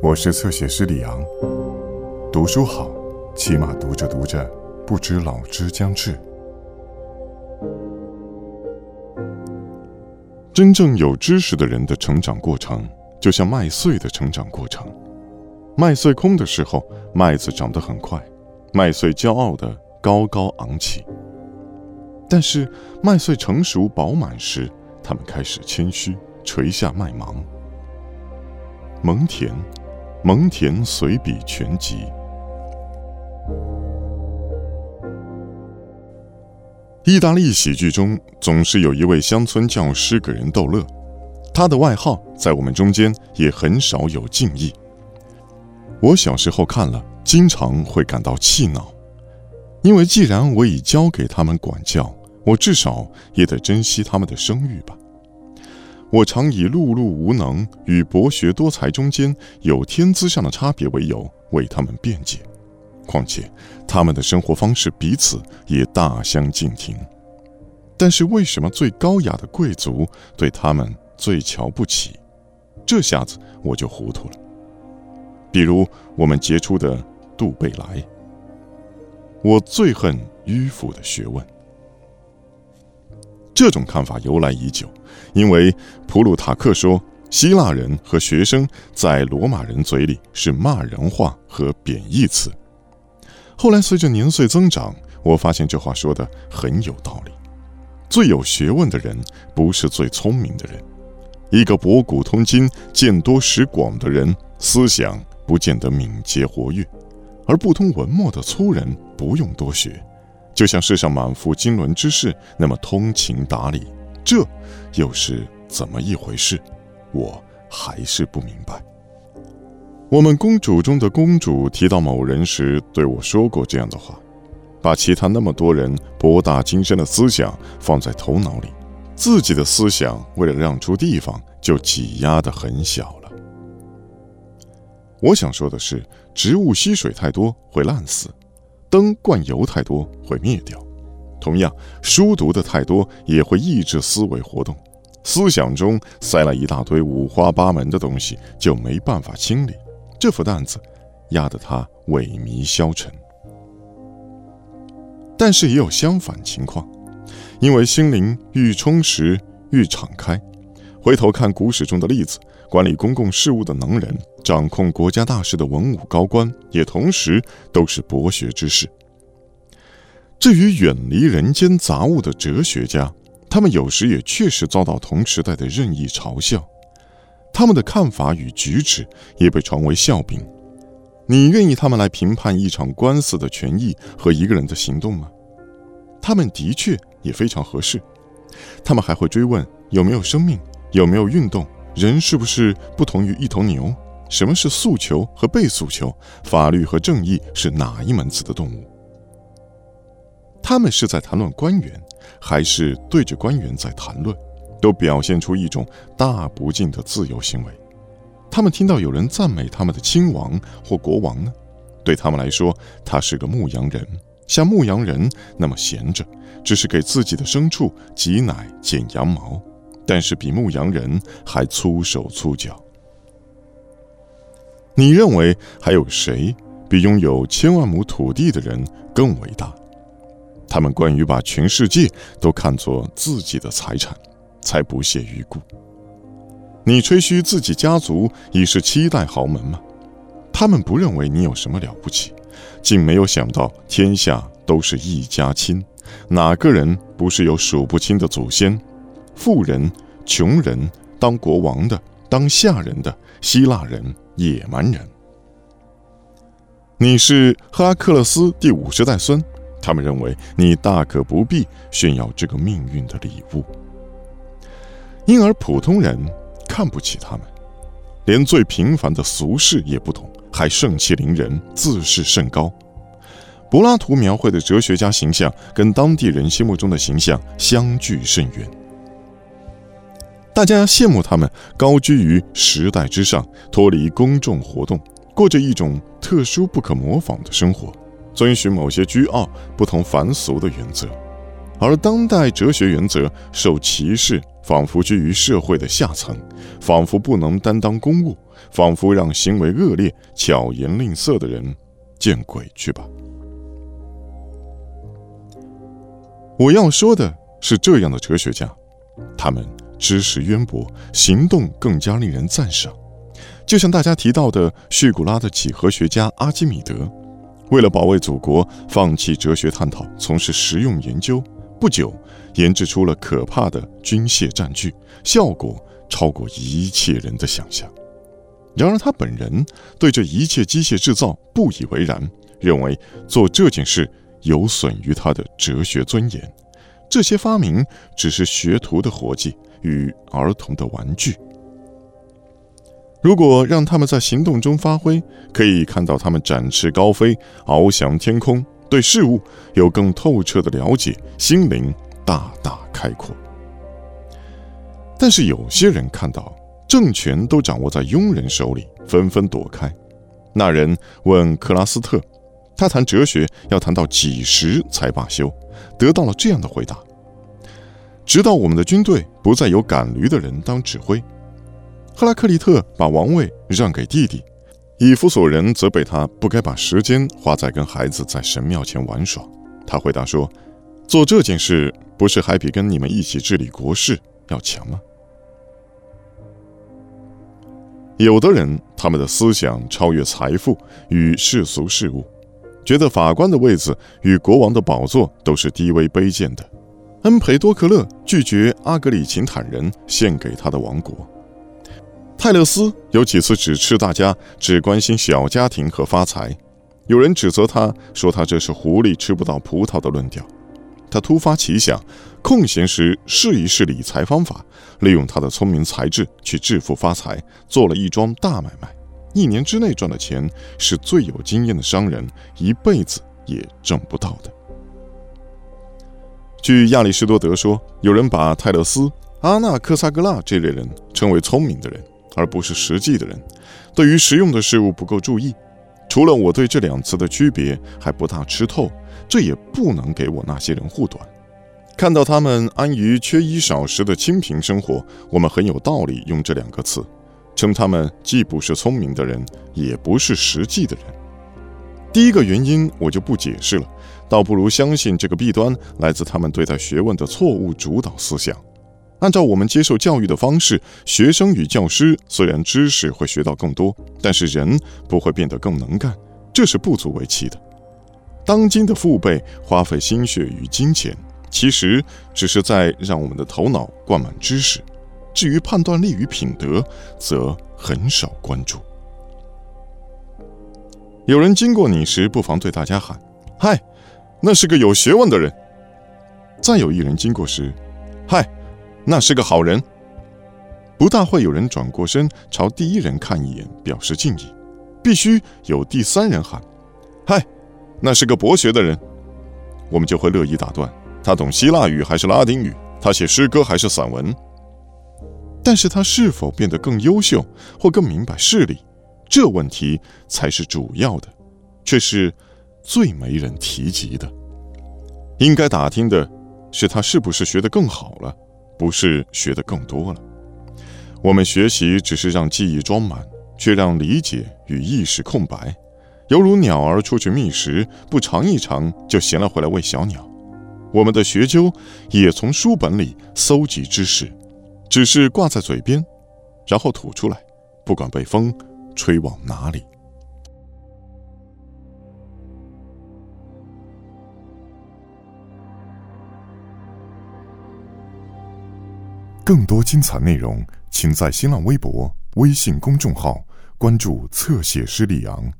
我是侧写师李昂。读书好，起码读着读着，不知老之将至。真正有知识的人的成长过程，就像麦穗的成长过程。麦穗空的时候，麦子长得很快，麦穗骄傲的高高昂起。但是麦穗成熟饱满时，它们开始谦虚，垂下麦芒。蒙恬，蒙恬随笔全集。意大利喜剧中总是有一位乡村教师给人逗乐，他的外号在我们中间也很少有敬意。我小时候看了，经常会感到气恼，因为既然我已交给他们管教。我至少也得珍惜他们的声誉吧。我常以碌碌无能与博学多才中间有天资上的差别为由为他们辩解。况且他们的生活方式彼此也大相径庭。但是为什么最高雅的贵族对他们最瞧不起？这下子我就糊涂了。比如我们杰出的杜贝莱。我最恨迂腐的学问。这种看法由来已久，因为普鲁塔克说，希腊人和学生在罗马人嘴里是骂人话和贬义词。后来随着年岁增长，我发现这话说的很有道理。最有学问的人不是最聪明的人，一个博古通今、见多识广的人，思想不见得敏捷活跃，而不通文墨的粗人不用多学。就像世上满腹经纶之事那么通情达理，这又是怎么一回事？我还是不明白。我们公主中的公主提到某人时对我说过这样的话：把其他那么多人博大精深的思想放在头脑里，自己的思想为了让出地方就挤压得很小了。我想说的是，植物吸水太多会烂死。灯灌油太多会灭掉，同样，书读的太多也会抑制思维活动。思想中塞了一大堆五花八门的东西，就没办法清理，这副担子压得他萎靡消沉。但是也有相反情况，因为心灵愈充实愈敞开。回头看古史中的例子。管理公共事务的能人，掌控国家大事的文武高官，也同时都是博学之士。至于远离人间杂物的哲学家，他们有时也确实遭到同时代的任意嘲笑，他们的看法与举止也被传为笑柄。你愿意他们来评判一场官司的权益和一个人的行动吗？他们的确也非常合适。他们还会追问有没有生命，有没有运动。人是不是不同于一头牛？什么是诉求和被诉求？法律和正义是哪一门子的动物？他们是在谈论官员，还是对着官员在谈论？都表现出一种大不敬的自由行为。他们听到有人赞美他们的亲王或国王呢？对他们来说，他是个牧羊人，像牧羊人那么闲着，只是给自己的牲畜挤奶、剪羊毛。但是比牧羊人还粗手粗脚。你认为还有谁比拥有千万亩土地的人更伟大？他们关于把全世界都看作自己的财产，才不屑于顾。你吹嘘自己家族已是七代豪门吗？他们不认为你有什么了不起，竟没有想到天下都是一家亲，哪个人不是有数不清的祖先？富人、穷人，当国王的，当下人的，希腊人、野蛮人。你是赫拉克勒斯第五十代孙，他们认为你大可不必炫耀这个命运的礼物。因而普通人看不起他们，连最平凡的俗事也不懂，还盛气凌人，自视甚高。柏拉图描绘的哲学家形象，跟当地人心目中的形象相距甚远。大家羡慕他们高居于时代之上，脱离公众活动，过着一种特殊不可模仿的生活，遵循某些居傲、不同凡俗的原则。而当代哲学原则受歧视、仿佛居于社会的下层，仿佛不能担当公务，仿佛让行为恶劣、巧言令色的人见鬼去吧。我要说的是，这样的哲学家，他们知识渊博，行动更加令人赞赏。就像大家提到的叙古拉的几何学家阿基米德，为了保卫祖国，放弃哲学探讨，从事实用研究，不久研制出了可怕的军械战具，效果超过一切人的想象。然而他本人对这一切机械制造不以为然，认为做这件事。有损于他的哲学尊严。这些发明只是学徒的活计与儿童的玩具。如果让他们在行动中发挥，可以看到他们展翅高飞，翱翔天空，对事物有更透彻的了解，心灵大大开阔。但是有些人看到政权都掌握在庸人手里，纷纷躲开。那人问克拉斯特。他谈哲学要谈到几时才罢休？得到了这样的回答：直到我们的军队不再有赶驴的人当指挥。赫拉克利特把王位让给弟弟，以弗所人责备他不该把时间花在跟孩子在神庙前玩耍。他回答说：“做这件事不是还比跟你们一起治理国事要强吗？”有的人，他们的思想超越财富与世俗事物。觉得法官的位子与国王的宝座都是低微卑贱的。恩培多克勒拒绝阿格里琴坦人献给他的王国。泰勒斯有几次指斥大家只关心小家庭和发财，有人指责他说他这是狐狸吃不到葡萄的论调。他突发奇想，空闲时试一试理财方法，利用他的聪明才智去致富发财，做了一桩大买卖。一年之内赚的钱是最有经验的商人一辈子也挣不到的。据亚里士多德说，有人把泰勒斯、阿纳克萨格拉这类人称为聪明的人，而不是实际的人，对于实用的事物不够注意。除了我对这两词的区别还不大吃透，这也不能给我那些人护短。看到他们安于缺衣少食的清贫生活，我们很有道理用这两个词。称他们既不是聪明的人，也不是实际的人。第一个原因我就不解释了，倒不如相信这个弊端来自他们对待学问的错误主导思想。按照我们接受教育的方式，学生与教师虽然知识会学到更多，但是人不会变得更能干，这是不足为奇的。当今的父辈花费心血与金钱，其实只是在让我们的头脑灌满知识。至于判断力与品德，则很少关注。有人经过你时，不妨对大家喊：“嗨，那是个有学问的人。”再有一人经过时，“嗨，那是个好人。”不大会有人转过身朝第一人看一眼，表示敬意。必须有第三人喊：“嗨，那是个博学的人。”我们就会乐意打断：“他懂希腊语还是拉丁语？他写诗歌还是散文？”但是他是否变得更优秀或更明白事理，这问题才是主要的，却是最没人提及的。应该打听的是他是不是学得更好了，不是学得更多了。我们学习只是让记忆装满，却让理解与意识空白，犹如鸟儿出去觅食，不尝一尝就衔了回来喂小鸟。我们的学究也从书本里搜集知识。只是挂在嘴边，然后吐出来，不管被风吹往哪里。更多精彩内容，请在新浪微博、微信公众号关注“侧写师李昂”。